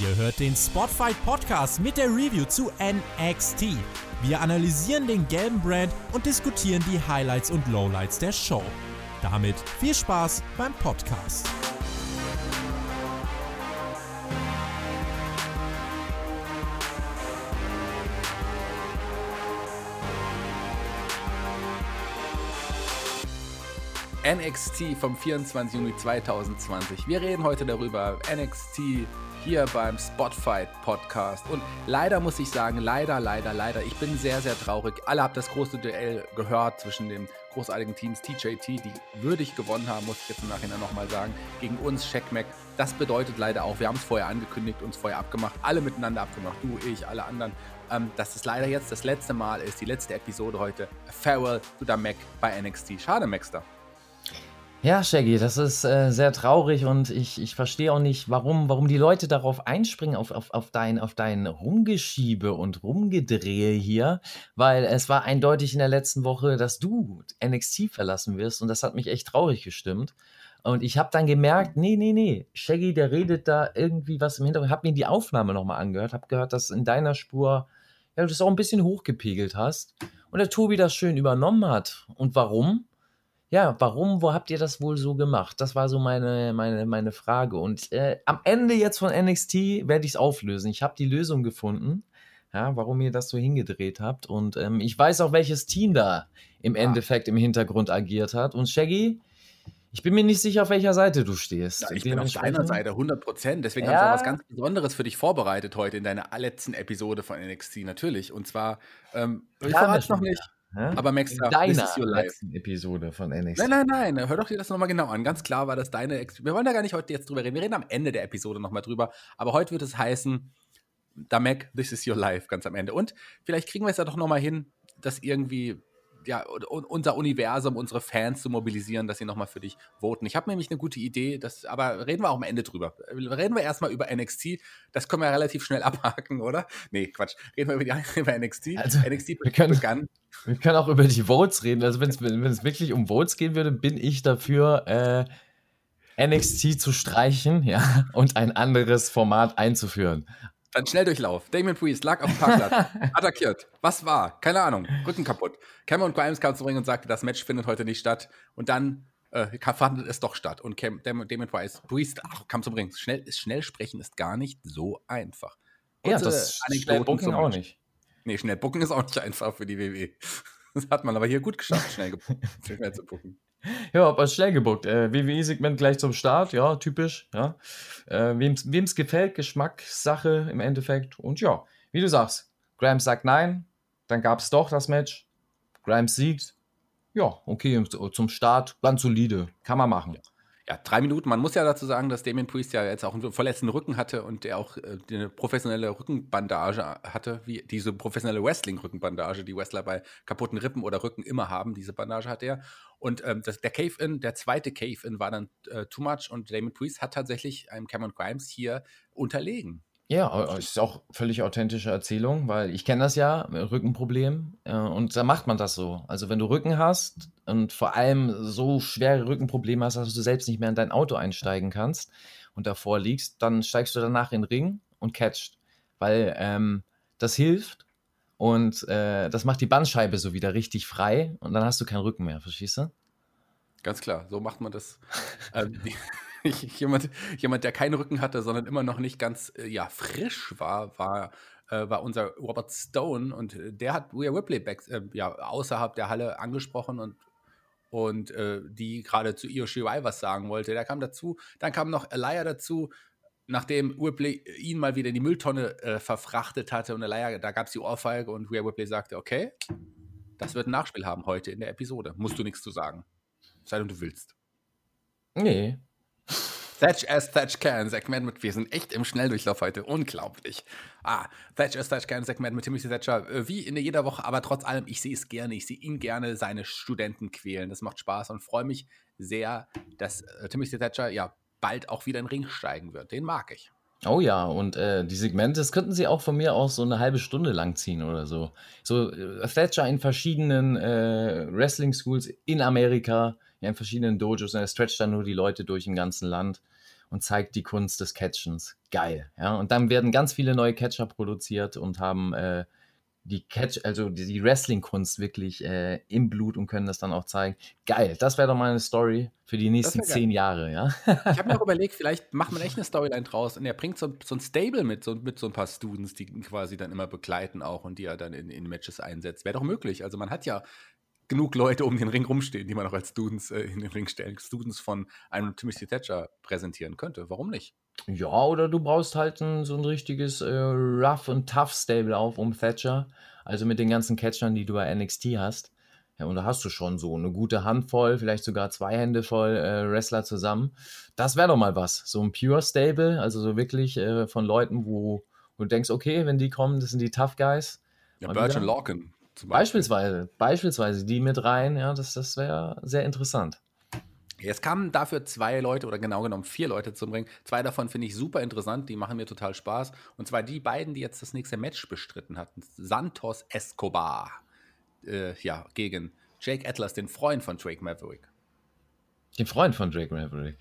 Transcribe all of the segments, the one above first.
Ihr hört den Spotfight Podcast mit der Review zu NXT. Wir analysieren den gelben Brand und diskutieren die Highlights und Lowlights der Show. Damit viel Spaß beim Podcast. NXT vom 24. Juni 2020. Wir reden heute darüber, NXT hier beim Spotfight Podcast. Und leider muss ich sagen, leider, leider, leider, ich bin sehr, sehr traurig. Alle haben das große Duell gehört zwischen den großartigen Teams TJT, die würdig gewonnen haben, muss ich jetzt im Nachhinein nochmal sagen, gegen uns, Mac. Das bedeutet leider auch, wir haben es vorher angekündigt, uns vorher abgemacht, alle miteinander abgemacht, du, ich, alle anderen, ähm, dass es leider jetzt das letzte Mal ist, die letzte Episode heute. Farewell to the Mac bei NXT. Schade, Maxter. Ja, Shaggy, das ist äh, sehr traurig und ich, ich verstehe auch nicht, warum, warum die Leute darauf einspringen, auf, auf, auf, dein, auf dein Rumgeschiebe und Rumgedrehe hier, weil es war eindeutig in der letzten Woche, dass du NXT verlassen wirst und das hat mich echt traurig gestimmt. Und ich habe dann gemerkt, nee, nee, nee, Shaggy, der redet da irgendwie was im Hintergrund. Habe mir die Aufnahme nochmal angehört, habe gehört, dass in deiner Spur, ja, du das auch ein bisschen hochgepegelt hast und der Tobi das schön übernommen hat. Und warum? Ja, warum, wo habt ihr das wohl so gemacht? Das war so meine, meine, meine Frage. Und äh, am Ende jetzt von NXT werde ich es auflösen. Ich habe die Lösung gefunden, ja, warum ihr das so hingedreht habt. Und ähm, ich weiß auch, welches Team da im Endeffekt im Hintergrund agiert hat. Und Shaggy, ich bin mir nicht sicher, auf welcher Seite du stehst. Ja, ich bin auf deiner Seite, 100 Prozent. Deswegen ja. habe ich auch was ganz Besonderes für dich vorbereitet heute in deiner letzten Episode von NXT, natürlich. Und zwar, ähm, ich verrate es noch nicht. Aber Max, deiner letzten Episode von NXT. Nein, nein, nein, hör doch dir das nochmal genau an. Ganz klar war das deine. Ex wir wollen da gar nicht heute jetzt drüber reden. Wir reden am Ende der Episode nochmal drüber. Aber heute wird es heißen, da Mac, this is your life, ganz am Ende. Und vielleicht kriegen wir es ja doch nochmal hin, dass irgendwie ja, unser Universum, unsere Fans zu mobilisieren, dass sie nochmal für dich voten. Ich habe nämlich eine gute Idee, das, aber reden wir auch am Ende drüber. Reden wir erstmal über NXT. Das können wir relativ schnell abhaken, oder? Nee, Quatsch. Reden wir über, die, über NXT. Also, NXT wir können, begann. Wir können auch über die Votes reden. Also, wenn es wirklich um Votes gehen würde, bin ich dafür, äh, NXT zu streichen, ja, und ein anderes Format einzuführen. Dann Schnelldurchlauf. Damon Priest lag auf dem Parkplatz, attackiert. Was war? Keine Ahnung. Rücken kaputt. Cameron Grimes kam zu Ring und sagte, das Match findet heute nicht statt. Und dann äh, fand es doch statt. Und Cam, Damon, Damon Priest, Priest ach, kam zum Ring. Schnell, schnell sprechen ist gar nicht so einfach. Kurze ja, das schnell Booking auch nicht. Nee, schnell Booking ist auch nicht einfach für die WWE. Das hat man aber hier gut geschafft, schnell, schnell zu booken. Ja, aber schnell gebuckt. Äh, WWE-Segment gleich zum Start, ja, typisch. Ja. Äh, Wem es gefällt, Geschmackssache im Endeffekt. Und ja, wie du sagst, Grimes sagt nein, dann gab es doch das Match. Grimes siegt. Ja, okay, zum Start ganz solide. Kann man machen. Ja ja, drei Minuten. Man muss ja dazu sagen, dass Damien Priest ja jetzt auch einen verletzten Rücken hatte und der auch äh, eine professionelle Rückenbandage hatte, wie diese professionelle Wrestling-Rückenbandage, die Wrestler bei kaputten Rippen oder Rücken immer haben. Diese Bandage hat er. Und ähm, das, der Cave-In, der zweite Cave-In war dann äh, too much und Damien Priest hat tatsächlich einem Cameron Grimes hier unterlegen. Ja, ist auch völlig authentische Erzählung, weil ich kenne das ja, Rückenproblem, äh, und da macht man das so. Also wenn du Rücken hast und vor allem so schwere Rückenprobleme hast, dass du selbst nicht mehr in dein Auto einsteigen kannst und davor liegst, dann steigst du danach in den Ring und catcht, weil ähm, das hilft und äh, das macht die Bandscheibe so wieder richtig frei und dann hast du keinen Rücken mehr, verstehst du? Ganz klar, so macht man das. ähm, jemand, jemand, der keinen Rücken hatte, sondern immer noch nicht ganz äh, ja, frisch war, war, äh, war unser Robert Stone und äh, der hat Rhea Ripley back, äh, ja, außerhalb der Halle angesprochen und, und äh, die gerade zu Io Shirai was sagen wollte. Der kam dazu, dann kam noch Elia dazu, nachdem Ripley ihn mal wieder in die Mülltonne äh, verfrachtet hatte und Elia, da gab es die Ohrfeige und Rhea Ripley sagte, okay, das wird ein Nachspiel haben heute in der Episode. Musst du nichts zu sagen. Sei denn du willst. Nee, Thatch as Thatch Can, Segment mit, wir sind echt im Schnelldurchlauf heute, unglaublich. Ah, Thatch as Thatch Can, Segment mit Timothy Thatcher, äh, wie in jeder Woche, aber trotz allem, ich sehe es gerne, ich sehe ihn gerne seine Studenten quälen, das macht Spaß und freue mich sehr, dass äh, Timothy Thatcher ja bald auch wieder in den Ring steigen wird, den mag ich. Oh ja, und äh, die Segmente, das könnten sie auch von mir aus so eine halbe Stunde lang ziehen oder so. So äh, Thatcher in verschiedenen äh, Wrestling-Schools in Amerika, in verschiedenen Dojos, und er stretcht dann nur die Leute durch im ganzen Land. und zeigt die Kunst des Catchens. Geil. Ja, und dann werden ganz viele neue Catcher produziert und haben äh, die Catch, also die Wrestling-Kunst wirklich äh, im Blut und können das dann auch zeigen. Geil, das wäre doch mal eine Story für die nächsten zehn Jahre, ja. ich habe mir auch überlegt, vielleicht macht man echt eine Storyline draus und er bringt so, so ein Stable mit so, mit so ein paar Students, die ihn quasi dann immer begleiten auch und die er dann in, in Matches einsetzt. Wäre doch möglich. Also man hat ja genug Leute um den Ring rumstehen, die man auch als Students äh, in den Ring stellen, Students von einem Timothy Thatcher präsentieren könnte. Warum nicht? Ja, oder du brauchst halt ein, so ein richtiges äh, Rough und Tough Stable auf um Thatcher. Also mit den ganzen Catchern, die du bei NXT hast. Ja, und da hast du schon so eine gute Handvoll, vielleicht sogar zwei Hände voll äh, Wrestler zusammen. Das wäre doch mal was. So ein Pure Stable, also so wirklich äh, von Leuten, wo, wo, du denkst, okay, wenn die kommen, das sind die Tough Guys. Ja, und Larkin Beispielsweise, beispielsweise die mit rein, ja, das, das wäre sehr interessant. Es kamen dafür zwei Leute oder genau genommen vier Leute zum Ring. Zwei davon finde ich super interessant, die machen mir total Spaß. Und zwar die beiden, die jetzt das nächste Match bestritten hatten. Santos Escobar. Äh, ja, gegen Jake Atlas, den Freund von Drake Maverick. Den Freund von Drake Maverick?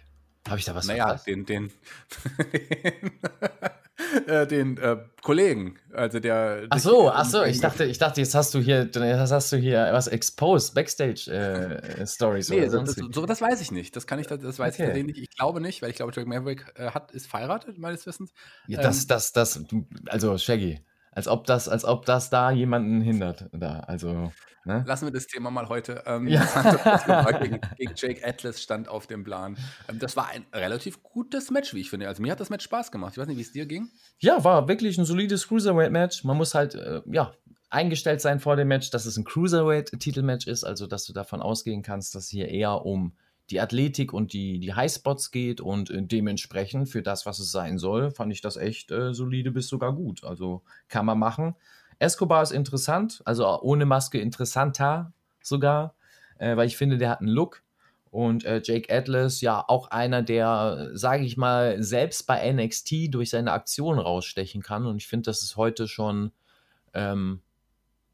Habe ich da was naja, verpasst? den, den, äh, den äh, Kollegen, also der. Ach so, ach so, ich dachte, ich dachte, jetzt hast du hier, jetzt hast du hier was exposed, Backstage äh, Stories nee, oder das, so, das weiß ich nicht. Das kann ich, das weiß okay. ich nicht. Ich glaube nicht, weil ich glaube, Drake Maverick äh, hat, ist verheiratet, meines Wissens. Ja, das, ähm, das, das, also Shaggy, als ob das, als ob das da jemanden hindert, da, also. Ne? Lassen wir das Thema mal heute. Ähm, ja. gegen, gegen, Jake Atlas stand auf dem Plan. Ähm, das war ein relativ gutes Match, wie ich finde. Also mir hat das Match Spaß gemacht. Ich weiß nicht, wie es dir ging. Ja, war wirklich ein solides Cruiserweight-Match. Man muss halt, äh, ja, eingestellt sein vor dem Match, dass es ein Cruiserweight-Titelmatch ist, also dass du davon ausgehen kannst, dass hier eher um die Athletik und die, die Highspots geht und äh, dementsprechend für das, was es sein soll, fand ich das echt äh, solide bis sogar gut. Also kann man machen. Escobar ist interessant, also ohne Maske interessanter sogar, äh, weil ich finde, der hat einen Look. Und äh, Jake Atlas, ja, auch einer, der, sage ich mal, selbst bei NXT durch seine Aktion rausstechen kann. Und ich finde, das ist heute schon, ähm,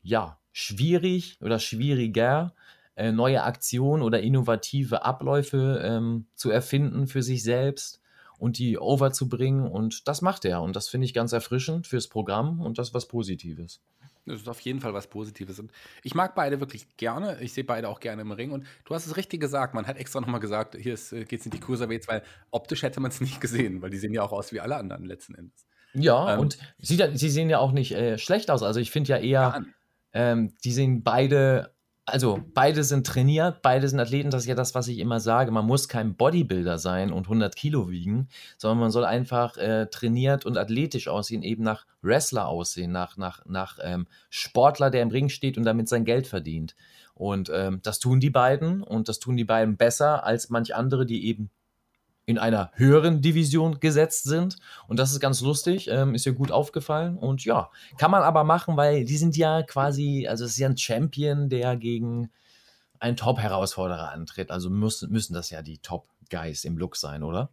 ja, schwierig oder schwieriger, äh, neue Aktionen oder innovative Abläufe ähm, zu erfinden für sich selbst und die overzubringen. Und das macht er. Und das finde ich ganz erfrischend fürs Programm und das ist was Positives. Das ist auf jeden Fall was Positives. Und ich mag beide wirklich gerne. Ich sehe beide auch gerne im Ring. Und du hast es richtig gesagt. Man hat extra nochmal gesagt, hier äh, geht es in die Cruiserweights, weil optisch hätte man es nicht gesehen, weil die sehen ja auch aus wie alle anderen letzten Endes. Ja, ähm, und sie, sie, sehen ja auch nicht äh, schlecht aus. Also ich finde ja eher, ähm, die sehen beide also beide sind trainiert, beide sind Athleten, das ist ja das, was ich immer sage. Man muss kein Bodybuilder sein und 100 Kilo wiegen, sondern man soll einfach äh, trainiert und athletisch aussehen, eben nach Wrestler aussehen, nach, nach, nach ähm, Sportler, der im Ring steht und damit sein Geld verdient. Und ähm, das tun die beiden und das tun die beiden besser als manch andere, die eben in einer höheren Division gesetzt sind. Und das ist ganz lustig, ähm, ist ja gut aufgefallen. Und ja, kann man aber machen, weil die sind ja quasi, also es ist ja ein Champion, der gegen einen Top-Herausforderer antritt. Also müssen, müssen das ja die Top-Guys im Look sein, oder?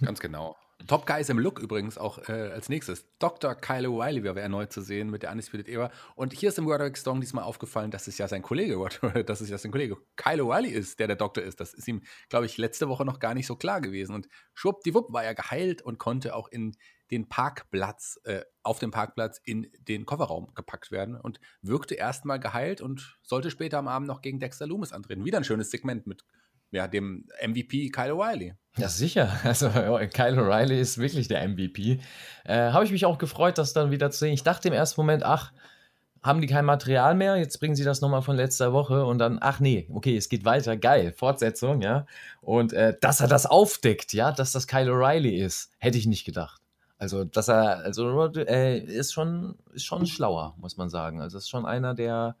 Ganz genau. Top Guys im Look übrigens auch äh, als nächstes. Dr. Kyle O'Reilly wäre erneut zu sehen mit der Undisputed Era. Und hier ist im Roderick Strong diesmal aufgefallen, dass es ja sein Kollege, dass es ja sein Kollege Kyle O'Reilly ist, der der Doktor ist. Das ist ihm, glaube ich, letzte Woche noch gar nicht so klar gewesen. Und schwuppdiwupp war er geheilt und konnte auch in den Parkplatz, äh, auf dem Parkplatz in den Kofferraum gepackt werden und wirkte erstmal geheilt und sollte später am Abend noch gegen Dexter Loomis antreten. Wieder ein schönes Segment mit ja, dem MVP Kyle O'Reilly. Ja, sicher. Also Kyle O'Reilly ist wirklich der MVP. Äh, Habe ich mich auch gefreut, das dann wieder zu sehen. Ich dachte im ersten Moment, ach, haben die kein Material mehr? Jetzt bringen sie das nochmal von letzter Woche und dann, ach nee, okay, es geht weiter, geil, Fortsetzung, ja. Und äh, dass er das aufdeckt, ja, dass das Kyle O'Reilly ist, hätte ich nicht gedacht. Also, dass er, also äh, ist schon, ist schon schlauer, muss man sagen. Also ist schon einer, der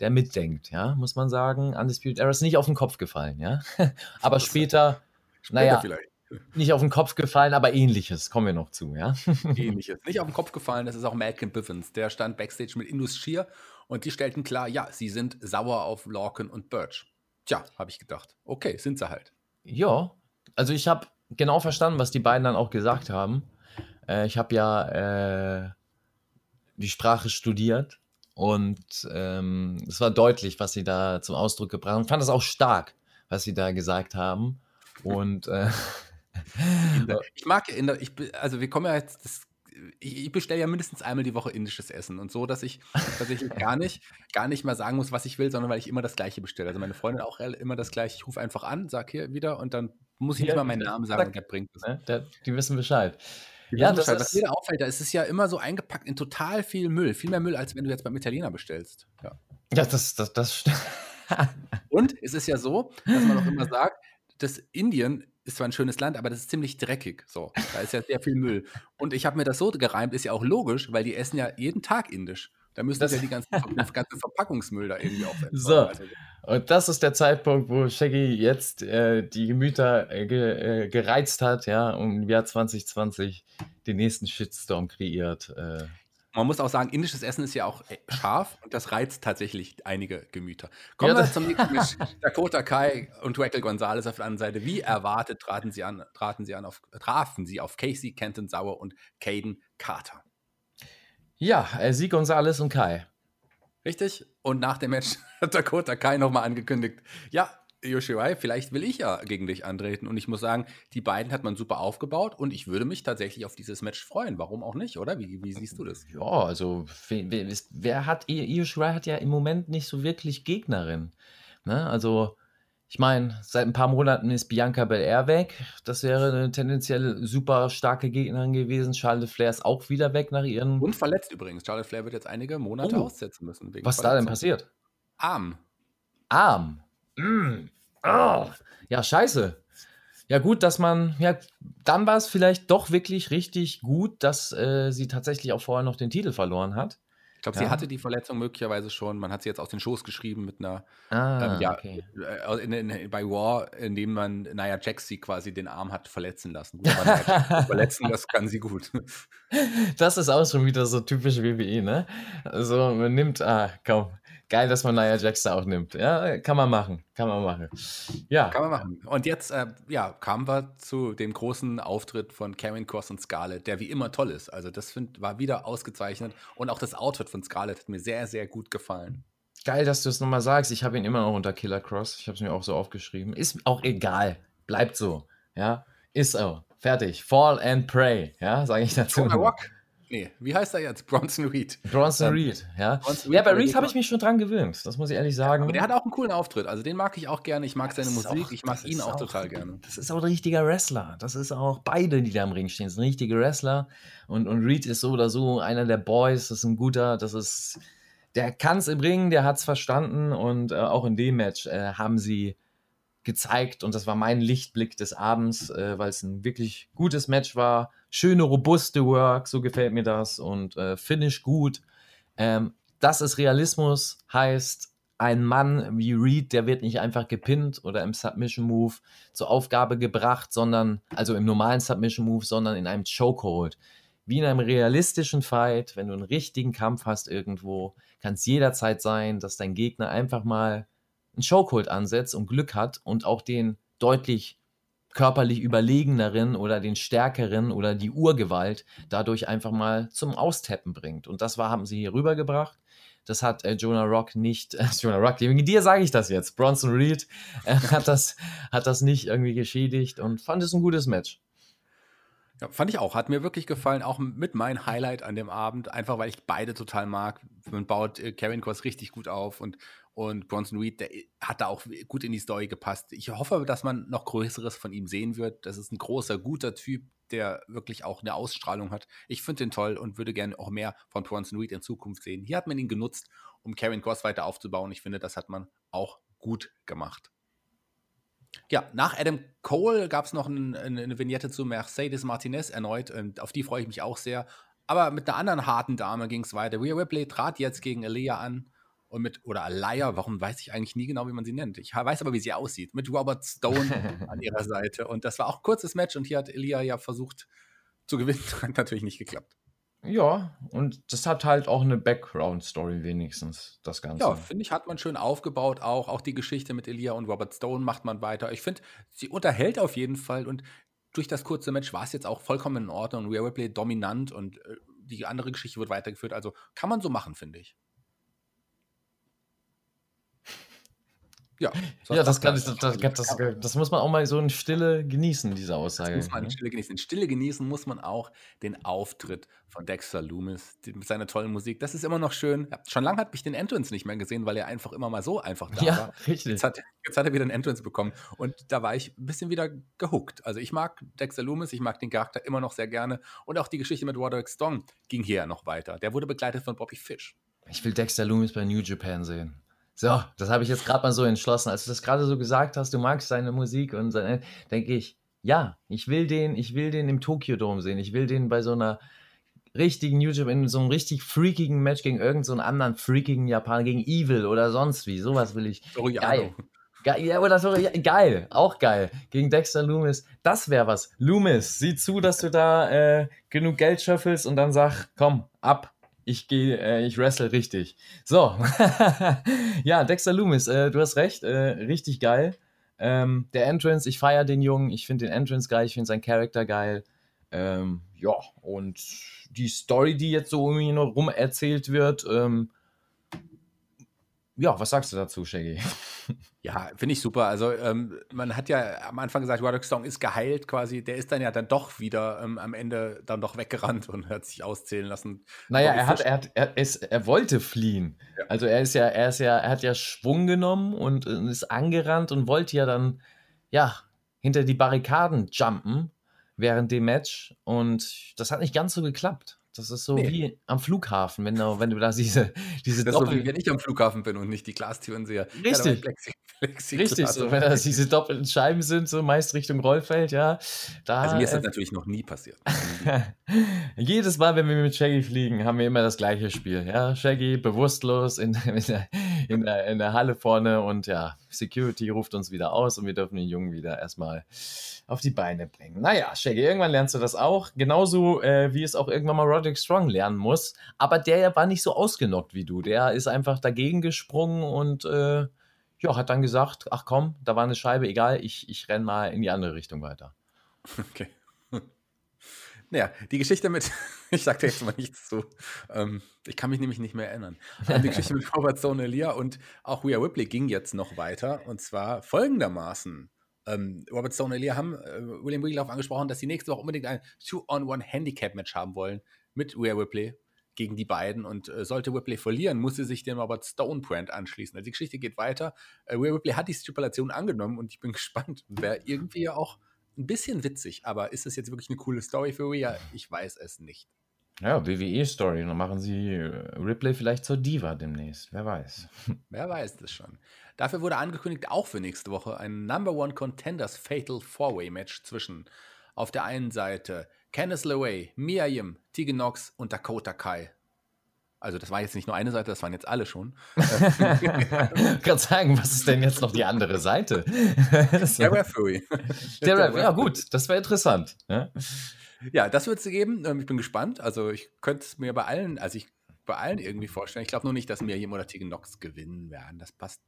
der mitdenkt, ja, muss man sagen. Undisputed Era ist nicht auf den Kopf gefallen, ja. aber später, später, naja, vielleicht. nicht auf den Kopf gefallen, aber ähnliches, kommen wir noch zu, ja. ähnliches. Nicht auf den Kopf gefallen, das ist auch Malcolm Bivens. Der stand backstage mit Indus Shear und die stellten klar, ja, sie sind sauer auf Lorcan und Birch. Tja, habe ich gedacht. Okay, sind sie halt. Ja, also ich habe genau verstanden, was die beiden dann auch gesagt haben. Äh, ich habe ja äh, die Sprache studiert und ähm, es war deutlich, was sie da zum Ausdruck gebracht haben. Ich fand es auch stark, was sie da gesagt haben. Und äh, ich mag Inder, ich, also wir kommen ja jetzt, das, ich, ich bestelle ja mindestens einmal die Woche indisches Essen und so, dass ich tatsächlich gar nicht, gar nicht mal sagen muss, was ich will, sondern weil ich immer das Gleiche bestelle. Also meine Freundin auch immer das Gleiche. Ich rufe einfach an, sag hier wieder und dann muss ich nicht mal meinen Namen sagen der bringt es. Ne? Die wissen Bescheid. Ja, das. Was mir da auffällt, da ist es ja immer so eingepackt in total viel Müll. Viel mehr Müll, als wenn du jetzt beim Italiener bestellst. Ja, ja das, das, das stimmt. und es ist ja so, dass man auch immer sagt, dass Indien ist zwar ein schönes Land, aber das ist ziemlich dreckig. So, da ist ja sehr viel Müll. Und ich habe mir das so gereimt, ist ja auch logisch, weil die essen ja jeden Tag indisch. Da müssen das ja die ganzen, ganze Verpackungsmüll da irgendwie aufwenden. So, und das ist der Zeitpunkt, wo Shaggy jetzt äh, die Gemüter äh, ge, äh, gereizt hat, ja, um im Jahr 2020 den nächsten Shitstorm kreiert. Äh. Man muss auch sagen, indisches Essen ist ja auch äh, scharf und das reizt tatsächlich einige Gemüter. Kommen ja, wir zum nächsten Match. Dakota Kai und Raquel Gonzalez auf der anderen Seite. Wie erwartet traten sie an, traten sie an auf, trafen sie auf Casey Kenton Sauer und Caden Carter. Ja, äh, Sie Gonzalez und Kai. Richtig. Und nach dem Match hat Dakota Kai nochmal angekündigt, ja, Yoshirai, vielleicht will ich ja gegen dich antreten. Und ich muss sagen, die beiden hat man super aufgebaut und ich würde mich tatsächlich auf dieses Match freuen. Warum auch nicht, oder? Wie, wie siehst du das? Ja, also wer, wer hat, Yoshirai hat ja im Moment nicht so wirklich Gegnerin. Ne? Also ich meine, seit ein paar Monaten ist Bianca Belair weg. Das wäre eine tendenziell super starke Gegnerin gewesen. Charlotte Flair ist auch wieder weg nach ihren. Und verletzt übrigens. Charlotte Flair wird jetzt einige Monate oh. aussetzen müssen. Was da denn passiert? Arm. Arm. Mm. Oh. Ja, scheiße. Ja, gut, dass man, ja, dann war es vielleicht doch wirklich richtig gut, dass äh, sie tatsächlich auch vorher noch den Titel verloren hat. Ich glaube, ja. sie hatte die Verletzung möglicherweise schon. Man hat sie jetzt aus den Schoß geschrieben mit einer, ah, ähm, ja, okay. Äh, in, in, bei War, indem man Nia Jax sie quasi den Arm hat verletzen lassen. Gut, verletzen, das kann sie gut. Das ist auch schon wieder so typisch WWE, ne? Also man nimmt, ah, komm, geil, dass man Nia Jax da auch nimmt. Ja, kann man machen, kann man machen. Ja. Kann man machen. Und jetzt, äh, ja, kamen wir zu dem großen Auftritt von Karen Cross und Scarlett, der wie immer toll ist. Also das find, war wieder ausgezeichnet und auch das Outfit von Scarlett hat mir sehr, sehr gut gefallen. Geil, dass du es nochmal sagst. Ich habe ihn immer noch unter Killer Cross. Ich habe es mir auch so aufgeschrieben. Ist auch egal. Bleibt so. Ja, ist so. Fertig. Fall and pray. Ja, sage ich dazu. Rock. Nee, wie heißt er jetzt? Bronson Reed. Bronson ähm, Reed, ja. Bronson ja, bei Reed habe ich mich schon dran gewöhnt, das muss ich ehrlich sagen. aber der hat auch einen coolen Auftritt, also den mag ich auch gerne. Ich mag ja, seine Musik, auch, ich mag ihn auch, auch total gerne. Das ist auch ein richtiger Wrestler. Das ist auch beide, die da im Ring stehen, das sind richtige Wrestler. Und, und Reed ist so oder so einer der Boys, das ist ein guter, das ist. Der kann es im Ring, der hat es verstanden und äh, auch in dem Match äh, haben sie gezeigt und das war mein Lichtblick des Abends, äh, weil es ein wirklich gutes Match war. Schöne, robuste Work, so gefällt mir das und äh, Finish gut. Ähm, das ist Realismus, heißt, ein Mann wie Reed, der wird nicht einfach gepinnt oder im Submission Move zur Aufgabe gebracht, sondern, also im normalen Submission Move, sondern in einem Chokehold. Wie in einem realistischen Fight, wenn du einen richtigen Kampf hast irgendwo, kann es jederzeit sein, dass dein Gegner einfach mal einen Chokehold ansetzt und Glück hat und auch den deutlich körperlich überlegeneren oder den stärkeren oder die Urgewalt dadurch einfach mal zum Austappen bringt. Und das war, haben sie hier rübergebracht. Das hat äh, Jonah Rock nicht, äh, Jonah Rock, dir sage ich das jetzt. Bronson Reed äh, hat, das, hat das nicht irgendwie geschädigt und fand es ein gutes Match. Ja, fand ich auch. Hat mir wirklich gefallen. Auch mit meinem Highlight an dem Abend. Einfach, weil ich beide total mag. Man baut äh, Karen Cross richtig gut auf und und Bronson Reed, der hat da auch gut in die Story gepasst. Ich hoffe, dass man noch Größeres von ihm sehen wird. Das ist ein großer, guter Typ, der wirklich auch eine Ausstrahlung hat. Ich finde den toll und würde gerne auch mehr von Bronson Reed in Zukunft sehen. Hier hat man ihn genutzt, um Karen Cross weiter aufzubauen. Ich finde, das hat man auch gut gemacht. Ja, nach Adam Cole gab es noch ein, eine Vignette zu Mercedes Martinez erneut. Und auf die freue ich mich auch sehr. Aber mit einer anderen harten Dame ging es weiter. Rhea Ripley trat jetzt gegen Elia an und mit, oder Alaya, warum weiß ich eigentlich nie genau, wie man sie nennt. Ich weiß aber, wie sie aussieht, mit Robert Stone an ihrer Seite. Und das war auch ein kurzes Match und hier hat Elia ja versucht zu gewinnen, hat natürlich nicht geklappt. Ja, und das hat halt auch eine Background-Story wenigstens, das Ganze. Ja, finde ich, hat man schön aufgebaut auch. Auch die Geschichte mit Elia und Robert Stone macht man weiter. Ich finde, sie unterhält auf jeden Fall und durch das kurze Match war es jetzt auch vollkommen in Ordnung. Rhea Ripley dominant und äh, die andere Geschichte wird weitergeführt. Also kann man so machen, finde ich. Ja, ja das, kann, das, das, das, das, muss man auch mal so in Stille genießen, diese Aussage. Das muss man in ne? Stille genießen. In Stille genießen muss man auch den Auftritt von Dexter Loomis mit seiner tollen Musik. Das ist immer noch schön. Schon lange hat mich den Entrance nicht mehr gesehen, weil er einfach immer mal so einfach da ja, war. Richtig. Jetzt hat, jetzt hat er wieder einen Entrance bekommen und da war ich ein bisschen wieder gehuckt. Also ich mag Dexter Loomis, ich mag den Charakter immer noch sehr gerne und auch die Geschichte mit Roderick Strong ging hier ja noch weiter. Der wurde begleitet von Bobby Fish. Ich will Dexter Loomis bei New Japan sehen. So, das habe ich jetzt gerade mal so entschlossen. Als du das gerade so gesagt hast, du magst seine Musik und seine, denke ich, ja, ich will den, ich will den im Tokyo Dome sehen. Ich will den bei so einer richtigen Japan, in so einem richtig freakigen Match gegen irgendeinen so anderen freakigen Japaner, gegen Evil oder sonst wie. Sowas will ich. Geil. Geil, ja, oder so, ja, geil, auch geil. Gegen Dexter Loomis. Das wäre was. Loomis, sieh zu, dass du da äh, genug Geld schöffelst und dann sag, komm, ab, ich gehe, äh, ich wrestle richtig. So, ja, Dexter Loomis, äh, du hast recht, äh, richtig geil. Ähm, der Entrance, ich feiere den Jungen, ich finde den Entrance geil, ich finde seinen Charakter geil. Ähm, ja, und die Story, die jetzt so um ihn rum erzählt wird, ähm, ja, was sagst du dazu, Shaggy? Ja, finde ich super. Also ähm, man hat ja am Anfang gesagt, Roderick Strong ist geheilt quasi. Der ist dann ja dann doch wieder ähm, am Ende dann doch weggerannt und hat sich auszählen lassen. Naja, er hat, er hat, er ist, er wollte fliehen. Ja. Also er ist ja, er ist ja, er hat ja Schwung genommen und, und ist angerannt und wollte ja dann, ja, hinter die Barrikaden jumpen während dem Match. Und das hat nicht ganz so geklappt. Das ist so nee. wie am Flughafen, wenn du, wenn du da diese, diese Das ist so wie wenn ich am Flughafen bin und nicht die Glastüren sehe. Richtig. Ja, Richtig, so, wenn das diese doppelten Scheiben sind, so meist Richtung Rollfeld, ja. Da, also mir ist das äh, natürlich noch nie passiert. Jedes Mal, wenn wir mit Shaggy fliegen, haben wir immer das gleiche Spiel. Ja, Shaggy bewusstlos in, in, der, in, der, in der Halle vorne und ja, Security ruft uns wieder aus und wir dürfen den Jungen wieder erstmal auf die Beine bringen. Naja, Shaggy, irgendwann lernst du das auch. Genauso äh, wie es auch irgendwann mal Roderick Strong lernen muss. Aber der war nicht so ausgenockt wie du. Der ist einfach dagegen gesprungen und äh, ja, hat dann gesagt, ach komm, da war eine Scheibe, egal, ich, ich renne mal in die andere Richtung weiter. Okay. Naja, die Geschichte mit, ich sagte jetzt mal nichts zu, ähm, ich kann mich nämlich nicht mehr erinnern. die Geschichte mit Robert Sonelia und auch Rhea Ripley ging jetzt noch weiter und zwar folgendermaßen. Ähm, Robert Stone und Elia haben äh, William auch angesprochen, dass sie nächste Woche unbedingt ein Two-on-One-Handicap-Match haben wollen mit Rhea Ripley gegen die beiden. Und äh, sollte Ripley verlieren, muss sie sich dem Robert Stone-Brand anschließen. Also die Geschichte geht weiter. Äh, Rhea Ripley hat die Stipulation angenommen und ich bin gespannt. Wäre irgendwie auch ein bisschen witzig, aber ist das jetzt wirklich eine coole Story für Rhea? Ich weiß es nicht. Ja, WWE-Story. Dann machen sie äh, Ripley vielleicht zur Diva demnächst. Wer weiß. Wer weiß das schon. Dafür wurde angekündigt, auch für nächste Woche, ein Number One Contenders Fatal Four-Way-Match zwischen auf der einen Seite Candice LeRae, Mia Yim, Tegan Knox und Dakota Kai. Also das war jetzt nicht nur eine Seite, das waren jetzt alle schon. ich kann sagen, was ist denn jetzt noch die andere Seite? Der Referee. Der Referee, ja gut, das wäre interessant. Ja, ja das wird es geben. Ähm, ich bin gespannt. Also ich könnte es mir bei allen, also ich bei allen irgendwie vorstellen. Ich glaube nur nicht, dass Mia Yim oder Tegan Knox gewinnen werden. Das passt.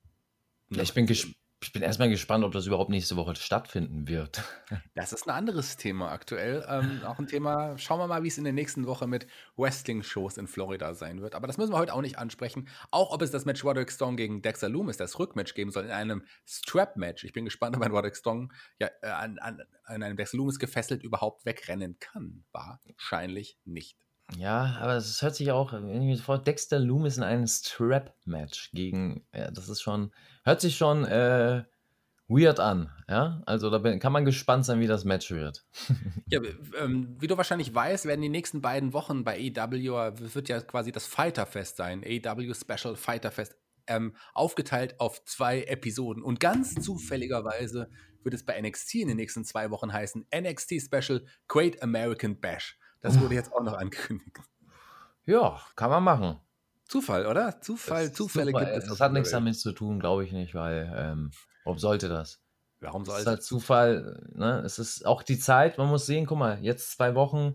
Ja, ich bin gespannt ich bin erstmal gespannt, ob das überhaupt nächste Woche stattfinden wird. Das ist ein anderes Thema aktuell. Ähm, auch ein Thema, schauen wir mal, wie es in der nächsten Woche mit Wrestling-Shows in Florida sein wird. Aber das müssen wir heute auch nicht ansprechen. Auch ob es das Match Roderick Strong gegen Dexter Loomis, das Rückmatch geben soll, in einem Strap-Match. Ich bin gespannt, ob ein Roderick Strong ja, äh, an, an, an einem Dexter Loomis gefesselt überhaupt wegrennen kann. Wahrscheinlich nicht. Ja, aber es hört sich auch irgendwie vor, Dexter Loomis in einem Strap-Match gegen, ja, das ist schon, hört sich schon äh, weird an, ja. Also da kann man gespannt sein, wie das Match wird. ja, ähm, wie du wahrscheinlich weißt, werden die nächsten beiden Wochen bei AEW, wird ja quasi das Fighterfest sein, AEW Special Fighterfest, ähm, aufgeteilt auf zwei Episoden. Und ganz zufälligerweise wird es bei NXT in den nächsten zwei Wochen heißen, NXT Special Great American Bash. Das wurde jetzt auch noch angekündigt. Ja, kann man machen. Zufall, oder? Zufall, das Zufälle Zufall. gibt es. Das hat nichts damit zu tun, glaube ich nicht, weil ähm, warum sollte das? Warum sollte es? ist halt Zufall, ne? Es ist auch die Zeit, man muss sehen, guck mal, jetzt zwei Wochen,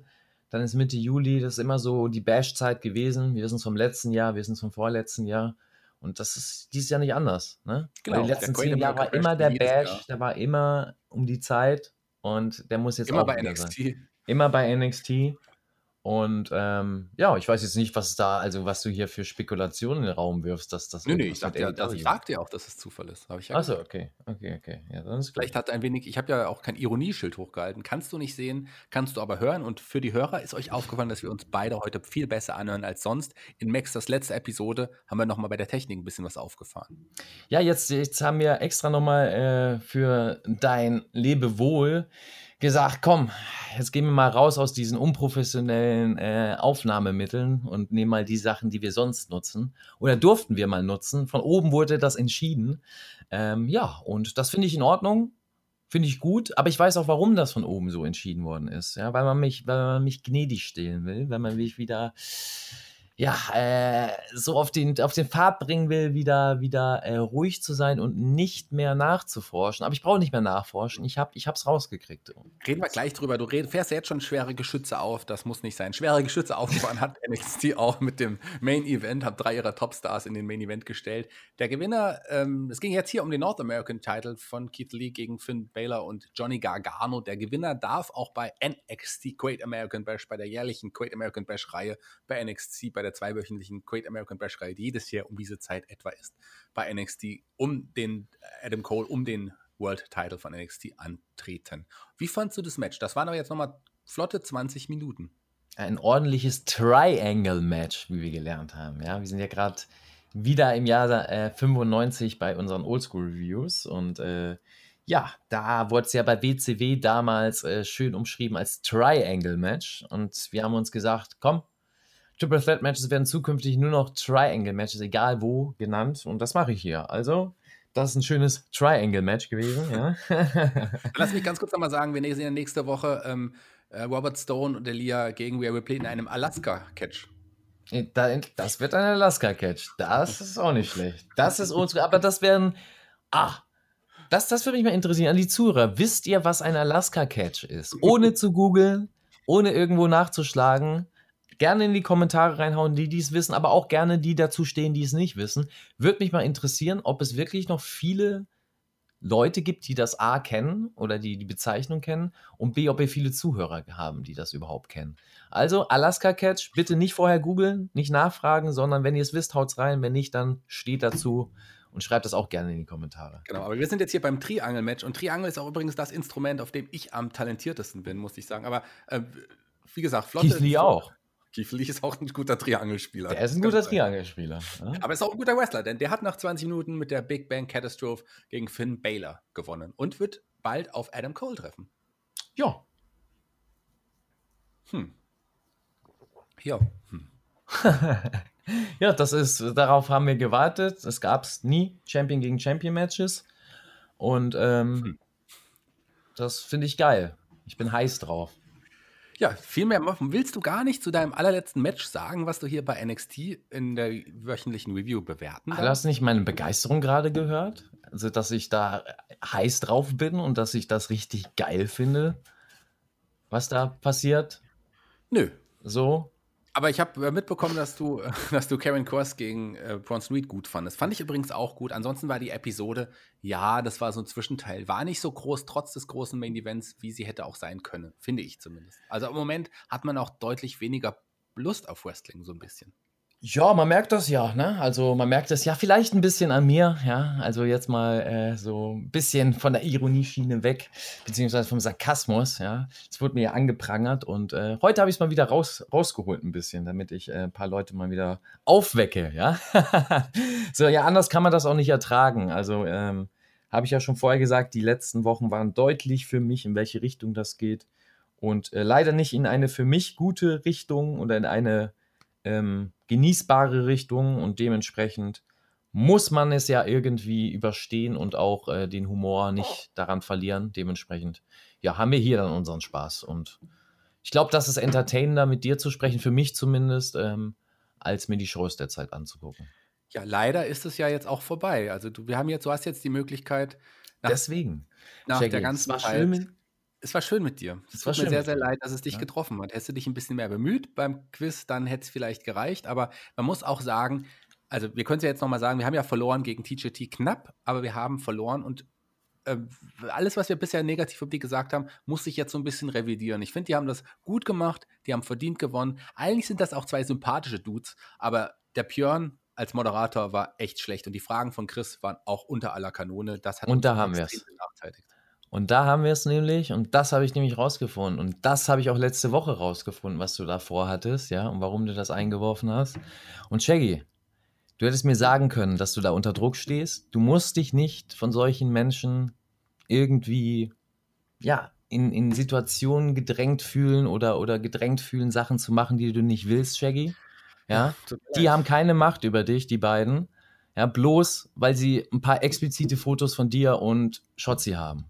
dann ist Mitte Juli, das ist immer so die Bash-Zeit gewesen. Wir wissen es vom letzten Jahr, wir wissen es vom vorletzten Jahr. Und das ist dieses Jahr nicht anders. Ne? Genau, die letzten zehn Jahre war immer der Bash, der war immer um die Zeit und der muss jetzt immer auch bei NXT. Sein. Immer bei NXT. Und ähm, ja, ich weiß jetzt nicht, was da, also was du hier für Spekulationen in den Raum wirfst, dass das. Nö, nee, ich sagte ja, das, ich sagte ja auch, dass es Zufall ist. Habe ich ja Achso, okay, okay, okay. Ja, dann ist Vielleicht hat ein wenig, ich habe ja auch kein Ironieschild hochgehalten. Kannst du nicht sehen, kannst du aber hören. Und für die Hörer ist euch aufgefallen, dass wir uns beide heute viel besser anhören als sonst. In Max, das letzte Episode, haben wir nochmal bei der Technik ein bisschen was aufgefahren. Ja, jetzt, jetzt haben wir extra nochmal äh, für dein Lebewohl gesagt, komm, jetzt gehen wir mal raus aus diesen unprofessionellen äh, Aufnahmemitteln und nehmen mal die Sachen, die wir sonst nutzen. Oder durften wir mal nutzen. Von oben wurde das entschieden. Ähm, ja, und das finde ich in Ordnung. Finde ich gut, aber ich weiß auch, warum das von oben so entschieden worden ist. Ja, weil man mich, weil man mich gnädig stehlen will, weil man mich wieder ja, äh, so auf den, auf den Pfad bringen will, wieder, wieder äh, ruhig zu sein und nicht mehr nachzuforschen. Aber ich brauche nicht mehr nachforschen. Ich habe es rausgekriegt. Reden wir gleich drüber. Du red, fährst ja jetzt schon schwere Geschütze auf. Das muss nicht sein. Schwere Geschütze aufgefahren hat NXT auch mit dem Main Event. Hat drei ihrer Topstars in den Main Event gestellt. Der Gewinner, ähm, es ging jetzt hier um den North American Title von Keith Lee gegen Finn Baylor und Johnny Gargano. Der Gewinner darf auch bei NXT Great American Bash, bei der jährlichen Great American Bash Reihe bei NXT, bei der der zweiwöchentlichen Great American Bash-Reihe, die jedes Jahr um diese Zeit etwa ist, bei NXT, um den Adam Cole, um den World Title von NXT antreten. Wie fandst du das Match? Das waren aber jetzt nochmal flotte 20 Minuten. Ein ordentliches Triangle-Match, wie wir gelernt haben. Ja, wir sind ja gerade wieder im Jahr äh, 95 bei unseren Oldschool-Reviews und äh, ja, da wurde es ja bei WCW damals äh, schön umschrieben als Triangle-Match und wir haben uns gesagt, komm, Triple Threat Matches werden zukünftig nur noch Triangle Matches, egal wo, genannt. Und das mache ich hier. Also, das ist ein schönes Triangle-Match gewesen. Ja. Lass mich ganz kurz nochmal sagen, wir sehen nächste Woche ähm, äh, Robert Stone und Elia gegen Rhea Ripley in einem Alaska-Catch. Das wird ein Alaska-Catch. Das ist auch nicht schlecht. Das ist unsere, aber das werden. Ah, das, das würde mich mal interessieren. An die Zuhörer, wisst ihr, was ein Alaska-Catch ist? Ohne zu googeln, ohne irgendwo nachzuschlagen gerne in die Kommentare reinhauen, die dies wissen, aber auch gerne die dazu stehen, die es nicht wissen. Würde mich mal interessieren, ob es wirklich noch viele Leute gibt, die das A kennen oder die die Bezeichnung kennen und B, ob wir viele Zuhörer haben, die das überhaupt kennen. Also Alaska Catch, bitte nicht vorher googeln, nicht nachfragen, sondern wenn ihr es wisst, haut's rein. Wenn nicht, dann steht dazu und schreibt das auch gerne in die Kommentare. Genau, aber wir sind jetzt hier beim Triangle-Match und Triangle ist auch übrigens das Instrument, auf dem ich am talentiertesten bin, muss ich sagen. Aber äh, wie gesagt, Flotte. Keith Lee auch. Lee ist auch ein guter Triangelspieler. Der ist ein guter Triangelspieler. Ja? Aber ist auch ein guter Wrestler, denn der hat nach 20 Minuten mit der Big Bang Catastrophe gegen Finn Baylor gewonnen und wird bald auf Adam Cole treffen. Ja. Hm. Ja. Hm. ja, das ist, darauf haben wir gewartet. Es gab nie Champion gegen Champion Matches. Und ähm, hm. das finde ich geil. Ich bin heiß drauf. Ja, viel mehr willst du gar nicht zu deinem allerletzten Match sagen, was du hier bei NXT in der wöchentlichen Review bewerten darfst? Hast du nicht meine Begeisterung gerade gehört? Also, dass ich da heiß drauf bin und dass ich das richtig geil finde, was da passiert? Nö. So? Aber ich habe äh, mitbekommen, dass du, dass du Karen Cross gegen äh, Bronson Reed gut fandest. Fand ich übrigens auch gut. Ansonsten war die Episode, ja, das war so ein Zwischenteil. War nicht so groß, trotz des großen Main Events, wie sie hätte auch sein können. Finde ich zumindest. Also im Moment hat man auch deutlich weniger Lust auf Wrestling, so ein bisschen. Ja, man merkt das ja, ne? Also man merkt es ja vielleicht ein bisschen an mir, ja. Also jetzt mal äh, so ein bisschen von der Ironieschiene weg, beziehungsweise vom Sarkasmus, ja. Es wurde mir ja angeprangert und äh, heute habe ich es mal wieder raus, rausgeholt ein bisschen, damit ich äh, ein paar Leute mal wieder aufwecke, ja. so, ja, anders kann man das auch nicht ertragen. Also ähm, habe ich ja schon vorher gesagt, die letzten Wochen waren deutlich für mich, in welche Richtung das geht. Und äh, leider nicht in eine für mich gute Richtung oder in eine ähm, genießbare Richtung und dementsprechend muss man es ja irgendwie überstehen und auch äh, den Humor nicht daran verlieren. Dementsprechend, ja, haben wir hier dann unseren Spaß. Und ich glaube, das ist entertainender, mit dir zu sprechen, für mich zumindest, ähm, als mir die Shows derzeit anzugucken. Ja, leider ist es ja jetzt auch vorbei. Also du, wir haben jetzt, du hast jetzt die Möglichkeit. Nach, Deswegen. Nach Shaggy, der ganzen Zeit. Es war schön mit dir. Es tut mir sehr, sehr leid, dass es dich ja. getroffen hat. Hättest du dich ein bisschen mehr bemüht beim Quiz, dann hätte es vielleicht gereicht. Aber man muss auch sagen, also wir können es ja jetzt nochmal sagen, wir haben ja verloren gegen TJT knapp, aber wir haben verloren und äh, alles, was wir bisher negativ über die gesagt haben, muss sich jetzt so ein bisschen revidieren. Ich finde, die haben das gut gemacht, die haben verdient gewonnen. Eigentlich sind das auch zwei sympathische Dudes, aber der Björn als Moderator war echt schlecht und die Fragen von Chris waren auch unter aller Kanone. Das hat und da haben wir es. Und da haben wir es nämlich, und das habe ich nämlich rausgefunden. Und das habe ich auch letzte Woche rausgefunden, was du da vorhattest, ja, und warum du das eingeworfen hast. Und Shaggy, du hättest mir sagen können, dass du da unter Druck stehst. Du musst dich nicht von solchen Menschen irgendwie, ja, in, in Situationen gedrängt fühlen oder, oder gedrängt fühlen, Sachen zu machen, die du nicht willst, Shaggy. Ja, die haben keine Macht über dich, die beiden. Ja, bloß weil sie ein paar explizite Fotos von dir und Schotzi haben.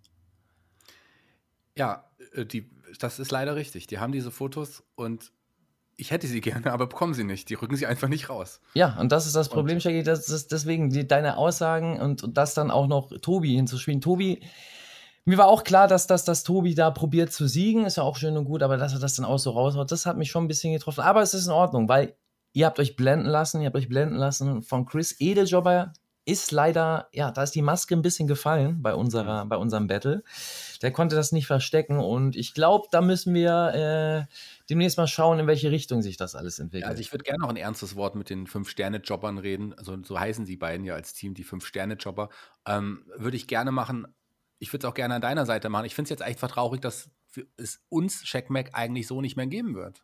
Ja, äh, die, das ist leider richtig. Die haben diese Fotos und ich hätte sie gerne, aber bekommen sie nicht. Die rücken sie einfach nicht raus. Ja, und das ist das Problem, Shaggy. Das ist deswegen die, deine Aussagen und, und das dann auch noch Tobi hinzuspielen. Tobi, mir war auch klar, dass, dass, dass Tobi da probiert zu siegen. Ist ja auch schön und gut, aber dass er das dann auch so raushaut, das hat mich schon ein bisschen getroffen. Aber es ist in Ordnung, weil ihr habt euch blenden lassen. Ihr habt euch blenden lassen von Chris Edeljobber, ist leider, ja, da ist die Maske ein bisschen gefallen bei, unserer, bei unserem Battle. Der konnte das nicht verstecken und ich glaube, da müssen wir äh, demnächst mal schauen, in welche Richtung sich das alles entwickelt. Ja, also ich würde gerne noch ein ernstes Wort mit den Fünf-Sterne-Jobbern reden. Also so heißen sie beiden ja als Team, die Fünf-Sterne-Jobber. Ähm, würde ich gerne machen. Ich würde es auch gerne an deiner Seite machen. Ich finde es jetzt einfach traurig, dass es uns Checkmack eigentlich so nicht mehr geben wird.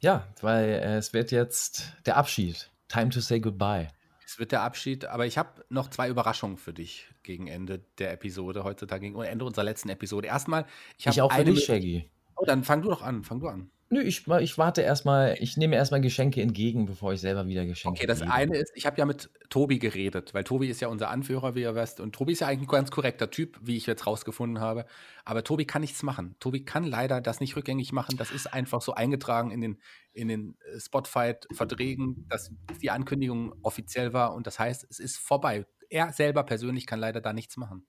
Ja, weil äh, es wird jetzt der Abschied. Time to say goodbye. Es wird der Abschied, aber ich habe noch zwei Überraschungen für dich gegen Ende der Episode heutzutage, gegen Ende unserer letzten Episode. Erstmal, ich habe. Ich auch für dich, Shaggy. Oh, dann fang du doch an, fang du an. Nö, ich, ich warte erstmal, ich nehme erstmal Geschenke entgegen, bevor ich selber wieder Geschenke Okay, das gebe. eine ist, ich habe ja mit Tobi geredet, weil Tobi ist ja unser Anführer, wie ihr wisst. Und Tobi ist ja eigentlich ein ganz korrekter Typ, wie ich jetzt rausgefunden habe. Aber Tobi kann nichts machen. Tobi kann leider das nicht rückgängig machen. Das ist einfach so eingetragen in den, in den äh, Spotfight-Verträgen, dass die Ankündigung offiziell war. Und das heißt, es ist vorbei. Er selber persönlich kann leider da nichts machen.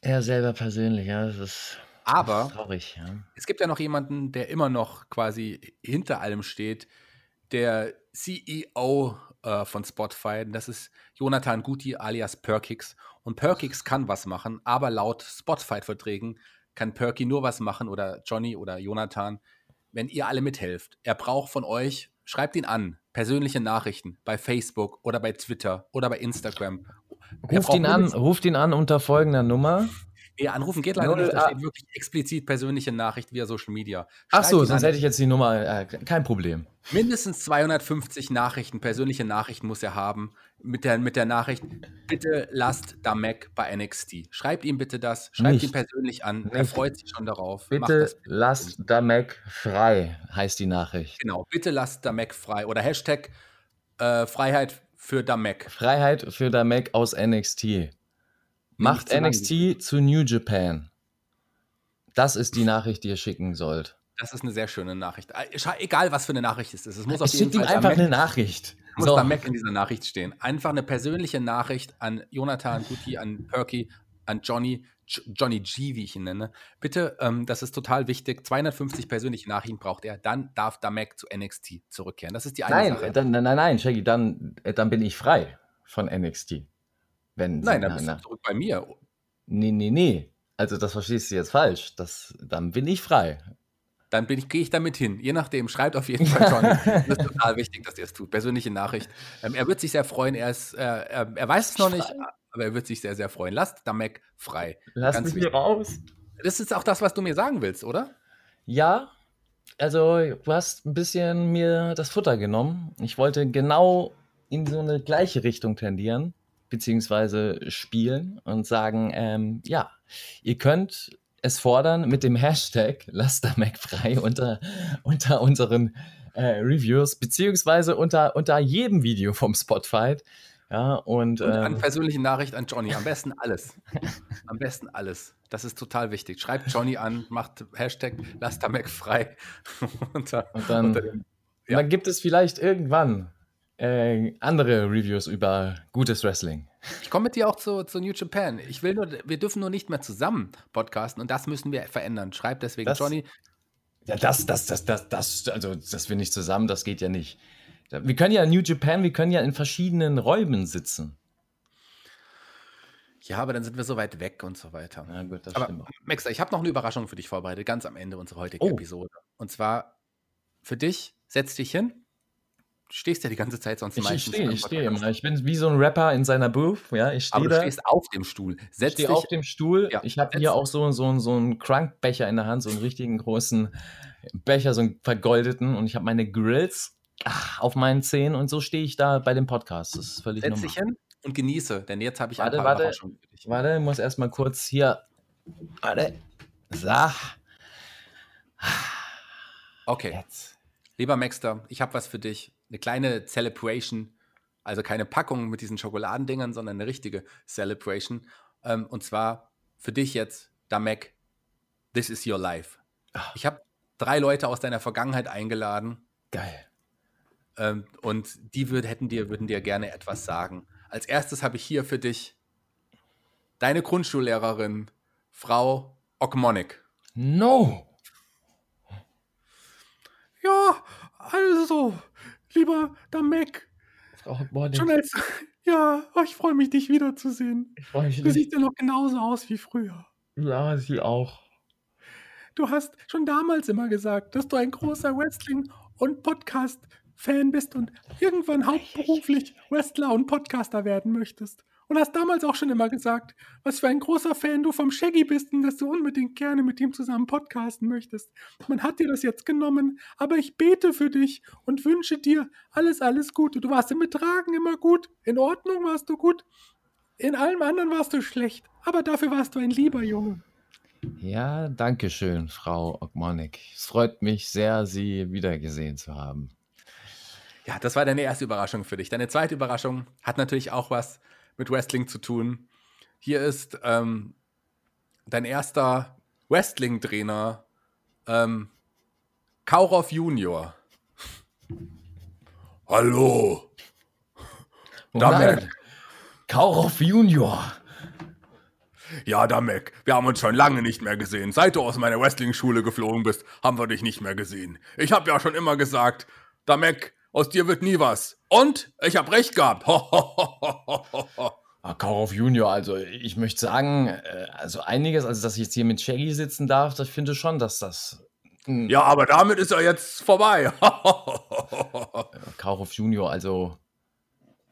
Er selber persönlich, ja, das ist. Aber traurig, ja. es gibt ja noch jemanden, der immer noch quasi hinter allem steht, der CEO äh, von Spotify. Das ist Jonathan Guti alias Perkix. Und Perkix kann was machen, aber laut Spotify-Verträgen kann Perky nur was machen oder Johnny oder Jonathan, wenn ihr alle mithelft. Er braucht von euch, schreibt ihn an, persönliche Nachrichten bei Facebook oder bei Twitter oder bei Instagram. Ruft ihn an, ruft ihn an unter folgender Nummer Nee, anrufen geht leider nicht. Da steht wirklich explizit persönliche Nachricht via Social Media. Schreibt Ach so, sonst hätte ich jetzt die Nummer. Äh, kein Problem. Mindestens 250 Nachrichten, persönliche Nachrichten muss er haben. Mit der, mit der Nachricht, bitte lasst da Mac bei NXT. Schreibt ihm bitte das. Schreibt nicht. ihn persönlich an. Nicht. Er freut sich schon darauf. Bitte lasst da Mac frei, heißt die Nachricht. Genau, bitte lasst da Mac frei. Oder Hashtag äh, Freiheit für da Mac. Freiheit für da Mac aus NXT. Macht NXT zu New Japan. Das ist die Nachricht, die ihr schicken sollt. Das ist eine sehr schöne Nachricht. Äh, egal, was für eine Nachricht es ist. Es muss auf jeden Fall einfach eine Nachricht. Muss so. da Mac in dieser Nachricht stehen. Einfach eine persönliche Nachricht an Jonathan Guti, an Perky, an Johnny, Johnny G, wie ich ihn nenne. Bitte, ähm, das ist total wichtig. 250 persönliche Nachrichten braucht er. Dann darf da Mac zu NXT zurückkehren. Das ist die eine nein, Sache. Dann, nein, nein, Shaggy, dann, äh, dann bin ich frei von NXT. Wenn Nein, dann bist du zurück bei mir. Nee, nee, nee. Also das verstehst du jetzt falsch. Das, dann bin ich frei. Dann bin ich, gehe ich damit hin. Je nachdem, schreibt auf jeden Fall schon. das ist total wichtig, dass ihr es tut. Persönliche Nachricht. Ähm, er wird sich sehr freuen. Er, ist, äh, er, er weiß es noch nicht, aber er wird sich sehr, sehr freuen. Lasst Damek frei. Lass Ganz mich hier raus. Das ist auch das, was du mir sagen willst, oder? Ja. Also, du hast ein bisschen mir das Futter genommen. Ich wollte genau in so eine gleiche Richtung tendieren beziehungsweise spielen und sagen, ähm, ja, ihr könnt es fordern mit dem Hashtag LasterMacFrei unter, unter unseren äh, Reviews, beziehungsweise unter, unter jedem Video vom Spotfight. Ja, und, und an ähm, persönliche Nachricht an Johnny. Am besten alles. Am besten alles. Das ist total wichtig. Schreibt Johnny an, macht Hashtag LasterMacFrei. unter, und dann, unter dem, ja. dann gibt es vielleicht irgendwann äh, andere Reviews über gutes Wrestling. Ich komme mit dir auch zu, zu New Japan. Ich will nur, wir dürfen nur nicht mehr zusammen podcasten und das müssen wir verändern. Schreibt deswegen das, Johnny. Ja, das, das, das, das, das, also dass wir nicht zusammen, das geht ja nicht. Wir können ja New Japan, wir können ja in verschiedenen Räumen sitzen. Ja, aber dann sind wir so weit weg und so weiter. Ja, gut, das Aber stimmt auch. Maxter, ich habe noch eine Überraschung für dich vorbereitet, ganz am Ende unserer heutigen Oh. Episode. Und zwar für dich, setz dich hin. Du stehst ja die ganze Zeit sonst Ich, ich meistens stehe, am ich stehe immer. Ich bin wie so ein Rapper in seiner Booth. Ja, ich Aber stehe du da. stehst auf dem Stuhl. Ich Setz stehe dich. auf dem Stuhl. Ja, Ich habe hier auch so, so, so einen Crankbecher in der Hand, so einen richtigen großen Becher, so einen vergoldeten. Und ich habe meine Grills ah, auf meinen Zähnen und so stehe ich da bei dem Podcast. Das ist völlig Setz normal. dich hin und genieße, denn jetzt habe ich Warte, ein paar warte. Überraschungen für dich. Warte, ich muss erstmal kurz hier. Warte. So. Okay, Jetzt. lieber Maxter, ich habe was für dich. Eine kleine Celebration. Also keine Packung mit diesen Schokoladendingern, sondern eine richtige Celebration. Ähm, und zwar für dich jetzt, Damek, This is your life. Ah. Ich habe drei Leute aus deiner Vergangenheit eingeladen. Geil. Ähm, und die würd, hätten dir, würden dir gerne etwas sagen. Als erstes habe ich hier für dich deine Grundschullehrerin, Frau Okmonik. No. Ja, also, lieber Damek, Frau Hockmorning, schon als. Ja, oh, ich freue mich, dich wiederzusehen. ich freue mich Du siehst ja noch genauso aus wie früher. Ja, sie auch. Du hast schon damals immer gesagt, dass du ein großer Wrestling- und Podcast-Fan bist und irgendwann hauptberuflich Wrestler und Podcaster werden möchtest. Und hast damals auch schon immer gesagt, was für ein großer Fan du vom Shaggy bist und dass du unbedingt gerne mit ihm zusammen podcasten möchtest. Man hat dir das jetzt genommen, aber ich bete für dich und wünsche dir alles, alles Gute. Du warst im Betragen immer gut, in Ordnung warst du gut, in allem anderen warst du schlecht, aber dafür warst du ein lieber Junge. Ja, danke schön, Frau Ogmonik. Es freut mich sehr, Sie wiedergesehen zu haben. Ja, das war deine erste Überraschung für dich. Deine zweite Überraschung hat natürlich auch was mit Wrestling zu tun. Hier ist ähm, dein erster Wrestling-Trainer, ähm, Kaurov Junior. Hallo. Oh Damek. Kaurov Junior. Ja, Damek, wir haben uns schon lange nicht mehr gesehen. Seit du aus meiner Wrestling-Schule geflogen bist, haben wir dich nicht mehr gesehen. Ich habe ja schon immer gesagt, Damek, aus dir wird nie was. Und ich habe recht gehabt. Ah, Kaurov Junior, also ich möchte sagen, äh, also einiges, also dass ich jetzt hier mit Shaggy sitzen darf, das finde schon, dass das Ja, aber damit ist er jetzt vorbei. Kaurov Junior, also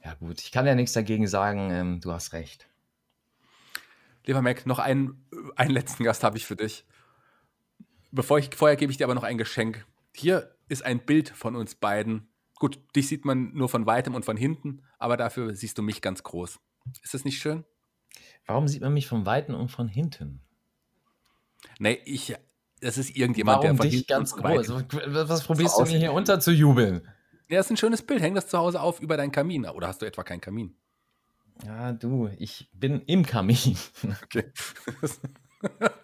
ja gut, ich kann ja nichts dagegen sagen, ähm, du hast recht. Lieber Mac, noch einen, einen letzten Gast habe ich für dich. Bevor ich, vorher gebe ich dir aber noch ein Geschenk. Hier ist ein Bild von uns beiden. Gut, dich sieht man nur von weitem und von hinten, aber dafür siehst du mich ganz groß. Ist das nicht schön? Warum sieht man mich von Weitem und von hinten? Nee, ich. Das ist irgendjemand, Warum der von dich hinten ganz groß? Was, was probierst du mir hier unterzujubeln? Ja, das ist ein schönes Bild. Häng das zu Hause auf über deinen Kamin. Oder hast du etwa keinen Kamin? Ja, du, ich bin im Kamin. Okay.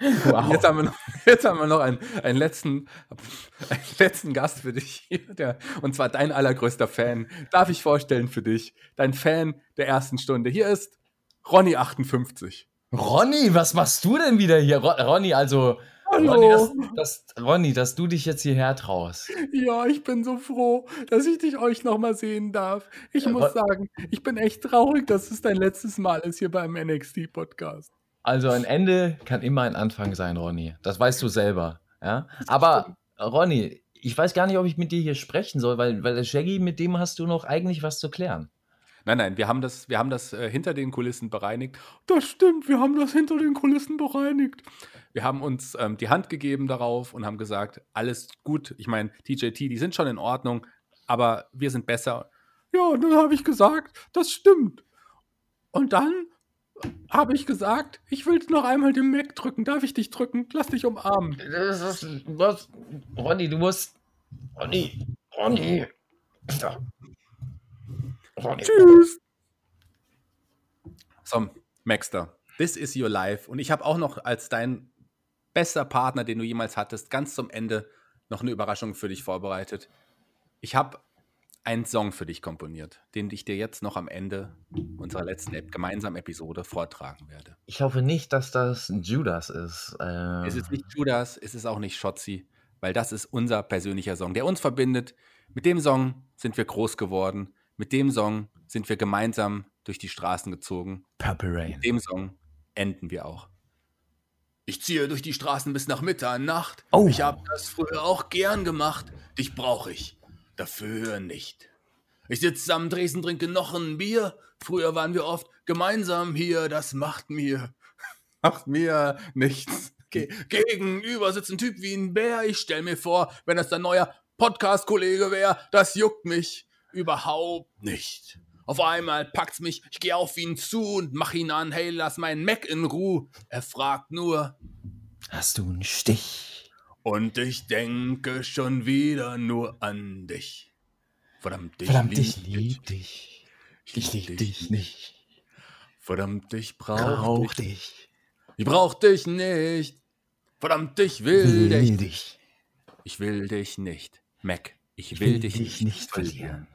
Wow. Jetzt haben wir noch, jetzt haben wir noch einen, einen, letzten, einen letzten Gast für dich hier, der, und zwar dein allergrößter Fan. Darf ich vorstellen für dich, dein Fan der ersten Stunde. Hier ist Ronny58. Ronny, was machst du denn wieder hier? Ro Ronny, also Hallo. Ronny dass, das, Ronny, dass du dich jetzt hierher traust. Ja, ich bin so froh, dass ich dich euch nochmal sehen darf. Ich Ja, muss Ron- sagen, ich bin echt traurig, dass es dein letztes Mal ist hier beim NXT-Podcast. Also ein Ende kann immer ein Anfang sein, Ronny. Das weißt du selber. Ja? Aber Ronny, ich weiß gar nicht, ob ich mit dir hier sprechen soll, weil, weil der Shaggy, mit dem hast du noch eigentlich was zu klären. Nein, nein, wir haben das, wir haben das äh, hinter den Kulissen bereinigt. Das stimmt, wir haben das hinter den Kulissen bereinigt. Wir haben uns ähm, die Hand gegeben darauf und haben gesagt, alles gut. Ich meine, TJT, die sind schon in Ordnung, aber wir sind besser. Ja, und dann habe ich gesagt, das stimmt. Und dann habe ich gesagt, ich will noch einmal den Mac drücken. Darf ich dich drücken? Lass dich umarmen. Das ist, was? Ronny, du musst. Ronny, Ronny. Ronny. Tschüss. So, Maxter, this is your life. Und ich habe auch noch als dein bester Partner, den du jemals hattest, ganz zum Ende noch eine Überraschung für dich vorbereitet. Ich habe einen Song für dich komponiert, den ich dir jetzt noch am Ende unserer letzten gemeinsamen Episode vortragen werde. Ich hoffe nicht, dass das Judas ist. Äh, Es ist nicht Judas, es ist auch nicht Schotzi, weil das ist unser persönlicher Song, der uns verbindet. Mit dem Song sind wir groß geworden. Mit dem Song sind wir gemeinsam durch die Straßen gezogen. Purple Rain. Mit dem Song enden wir auch. Ich ziehe durch die Straßen bis nach Mitternacht. Oh. Ich habe das früher auch gern gemacht. Dich brauche ich dafür nicht. Ich sitze am Dresen, trinke noch ein Bier. Früher waren wir oft gemeinsam hier. Das macht mir, macht mir nichts. Ge gegenüber sitzt ein Typ wie ein Bär. Ich stell mir vor, wenn das dein neuer Podcast-Kollege wäre, das juckt mich überhaupt nicht. Auf einmal packt's mich, ich gehe auf ihn zu und mach ihn an, hey, lass meinen Mac in Ruhe. Er fragt nur, Hast du einen Stich? Und ich denke schon wieder nur an dich. Verdammt, ich Verdammt, lieb ich lieb dich. Ich lieb dich nicht. Verdammt, ich brauch, Brauch dich. dich. Ich brauch dich nicht. Verdammt, ich will, Will dich. dich. Ich will dich nicht. Mac, ich, Ich will, dich, nicht verlieren. verlieren.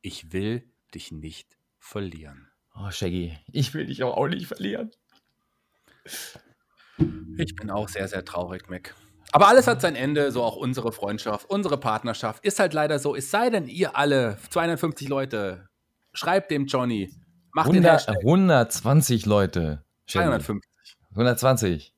Ich will dich nicht verlieren. Oh, Shaggy, ich will dich auch, auch nicht verlieren. Ich bin auch sehr, sehr traurig, Mac. Aber alles hat sein Ende, so auch unsere Freundschaft, unsere Partnerschaft. Ist halt leider so. Es sei denn, ihr alle, 250 Leute, schreibt dem Johnny, macht den 100, Hashtag 120 Leute. Shaggy. 250. 120.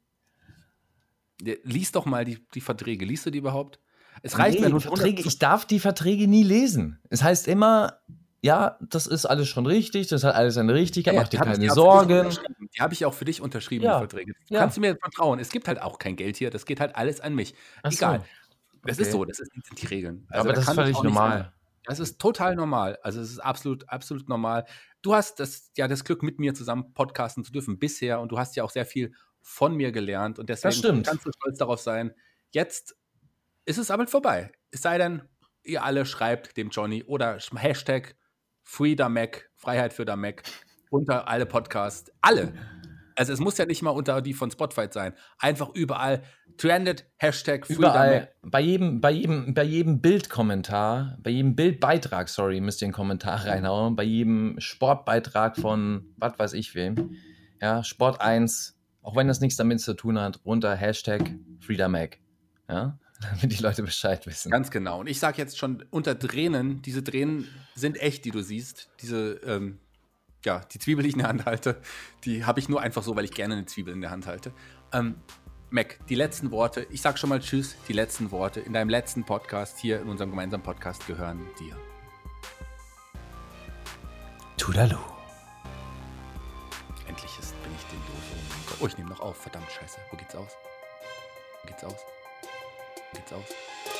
Lies doch mal die, die Verträge. Liest du die überhaupt? Es reicht, nee, du Verträge, ich darf die Verträge nie lesen. Es heißt immer, ja, das ist alles schon richtig, das hat alles seine Richtigkeit, Ja, mach dir keine Sorgen. Die habe ich auch für dich unterschrieben, Ja, die Verträge. Du ja. Kannst du mir vertrauen? Es gibt halt auch kein Geld hier, das geht halt alles an mich. Ach so, Egal. Das ist okay. so, das ist, sind die Regeln. Also Aber da das ist völlig normal. Das ist total normal. Also es ist absolut, absolut normal. Du hast das, ja, das Glück, mit mir zusammen podcasten zu dürfen bisher und du hast ja auch sehr viel von mir gelernt und deswegen kannst du stolz darauf sein. Jetzt ist es aber vorbei. Es sei denn, ihr alle schreibt dem Johnny oder sch- Hashtag FreeDaMac, Freiheit für Damek, unter alle Podcasts. Alle. Also es muss ja nicht mal unter die von Spotify sein. Einfach überall trended, Hashtag FreeDaMac. Überall, bei jedem, bei jedem, bei jedem Bildkommentar, bei jedem Bildbeitrag, sorry, müsst ihr einen Kommentar reinhauen, bei jedem Sportbeitrag von was weiß ich wem, ja, Sport 1, auch wenn das nichts damit zu tun hat, runter Hashtag FreedomMac, ja, damit die Leute Bescheid wissen. Ganz genau. Und ich sage jetzt schon unter Tränen, diese Tränen sind echt, die du siehst. Diese, ähm, ja, die Zwiebel, die ich in der Hand halte, die habe ich nur einfach so, weil ich gerne eine Zwiebel in der Hand halte. Ähm, Mac, die letzten Worte, ich sag schon mal Tschüss, die letzten Worte in deinem letzten Podcast hier in unserem gemeinsamen Podcast gehören dir. Tudalu. Endlich ist, bin ich den. Oh, Gott. oh, ich nehme noch auf. Verdammt, scheiße. Wo geht's aus? Wo geht's aus? Geht's aus?